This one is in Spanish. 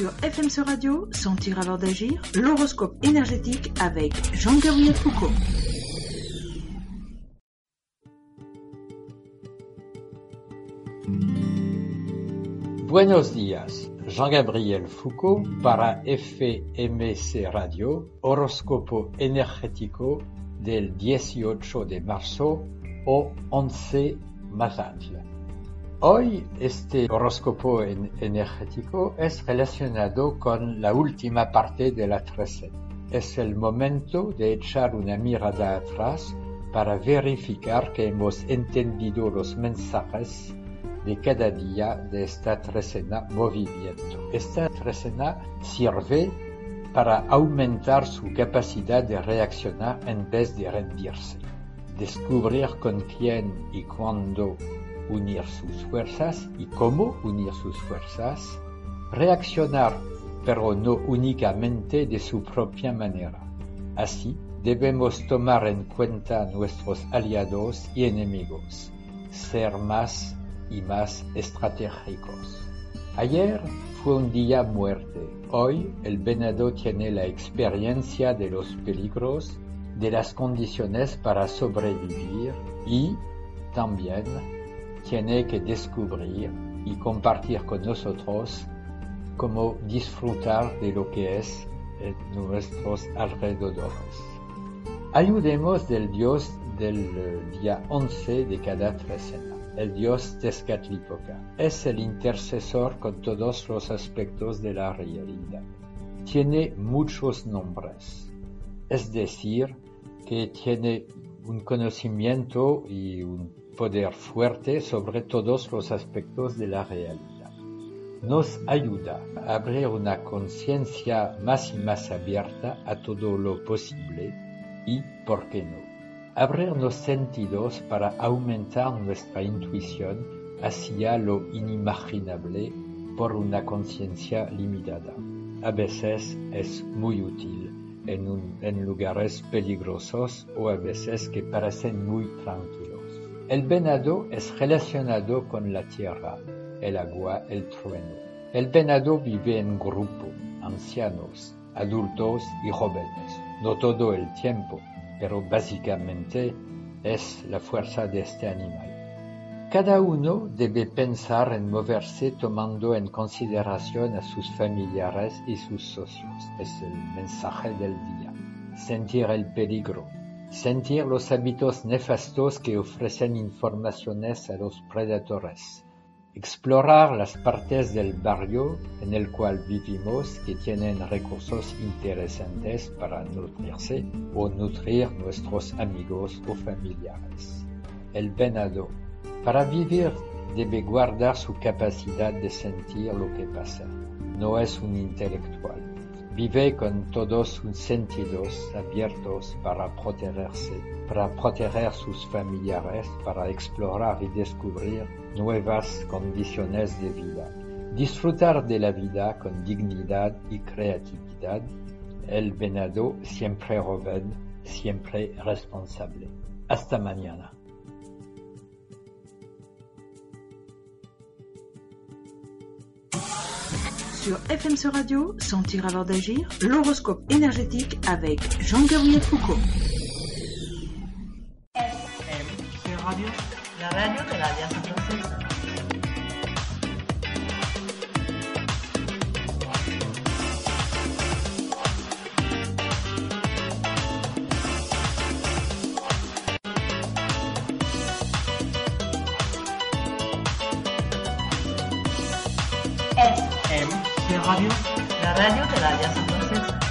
Sur FMC Radio, Sentir alors d'agir, l'horoscope énergétique avec Jean-Gabriel Foucault. Buenos días, Jean-Gabriel Foucault para FMC Radio, horóscopo energético del 18 de marzo o 11 Mazatl. Hoy este horóscopo en- energético es relacionado con la última parte de la trecena. Es el momento de echar una mirada atrás para verificar que hemos entendido los mensajes de cada día de esta trecena movimiento. Esta trecena sirve para aumentar su capacidad de reaccionar en vez de rendirse, descubrir con quién y cuándo unir sus fuerzas y cómo unir sus fuerzas, reaccionar pero no únicamente de su propia manera. Así, debemos tomar en cuenta nuestros aliados y enemigos, ser más y más estratégicos. Ayer fue un día muerte. Hoy el venado tiene la experiencia de los peligros, de las condiciones para sobrevivir y también tiene que descubrir y compartir con nosotros cómo disfrutar de lo que es en nuestros alrededores. Ayudemos del Dios del eh, día 11 de cada trecena, el Dios Tezcatlipoca. Es el intercesor con todos los aspectos de la realidad. Tiene muchos nombres, es decir, que tiene un conocimiento y un poder fuerte sobre todos los aspectos de la realidad. Nos ayuda a abrir una conciencia más y más abierta a todo lo posible y, ¿por qué no?, abrir los sentidos para aumentar nuestra intuición hacia lo inimaginable por una conciencia limitada. A veces es muy útil en, en lugares peligrosos o a veces que parecen muy tranquilos. El venado es relacionado con la tierra, el agua, el trueno. El venado vive en grupo, ancianos, adultos y jóvenes, no todo el tiempo, pero básicamente es la fuerza de este animal. Cada uno debe pensar en moverse tomando en consideración a sus familiares y sus socios. Es el mensaje del día. Sentir el peligro. Sentir los hábitos nefastos que ofrecen informaciones a los predadores. Explorar las partes del barrio en el cual vivimos que tienen recursos interesantes para nutrirse o nutrir nuestros amigos o familiares. El venado para vivir debe guardar su capacidad de sentir lo que pasa. No es un intelectual. Vive con todos sus sentidos abiertos para protegerse, para proteger sus familiares, para explorar y descubrir nuevas condiciones de vida. Disfrutar de la vida con dignidad y creatividad. El venado siempre joven, siempre responsable. Hasta mañana. Sur FMC Radio, Sentir alors d'agir, l'horoscope énergétique avec Jean-Gabriel Foucault. Radio, la radio de la Alianza Francesa. radio, la radio de la Alianza Francesa.